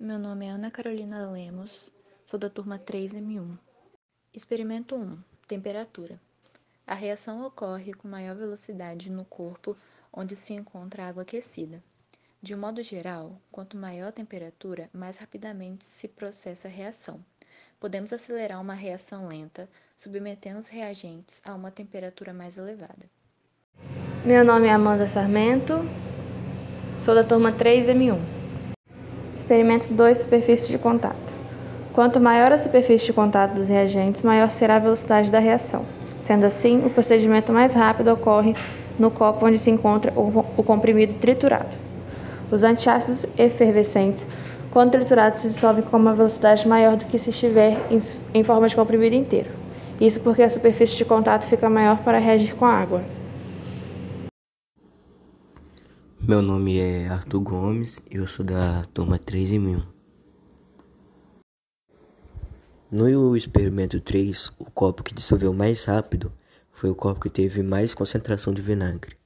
Meu nome é Ana Carolina Lemos, sou da turma 3M1. Experimento 1: Temperatura. A reação ocorre com maior velocidade no corpo onde se encontra água aquecida. De um modo geral, quanto maior a temperatura, mais rapidamente se processa a reação. Podemos acelerar uma reação lenta, submetendo os reagentes a uma temperatura mais elevada. Meu nome é Amanda Sarmento, sou da turma 3M1. Experimento 2 Superfície de contato. Quanto maior a superfície de contato dos reagentes, maior será a velocidade da reação. Sendo assim, o procedimento mais rápido ocorre no copo onde se encontra o comprimido triturado. Os antiácidos efervescentes, quando triturados, se dissolvem com uma velocidade maior do que se estiver em forma de comprimido inteiro. Isso porque a superfície de contato fica maior para reagir com a água. Meu nome é Arthur Gomes e eu sou da turma 3 e 1000. No experimento 3, o copo que dissolveu mais rápido foi o copo que teve mais concentração de vinagre.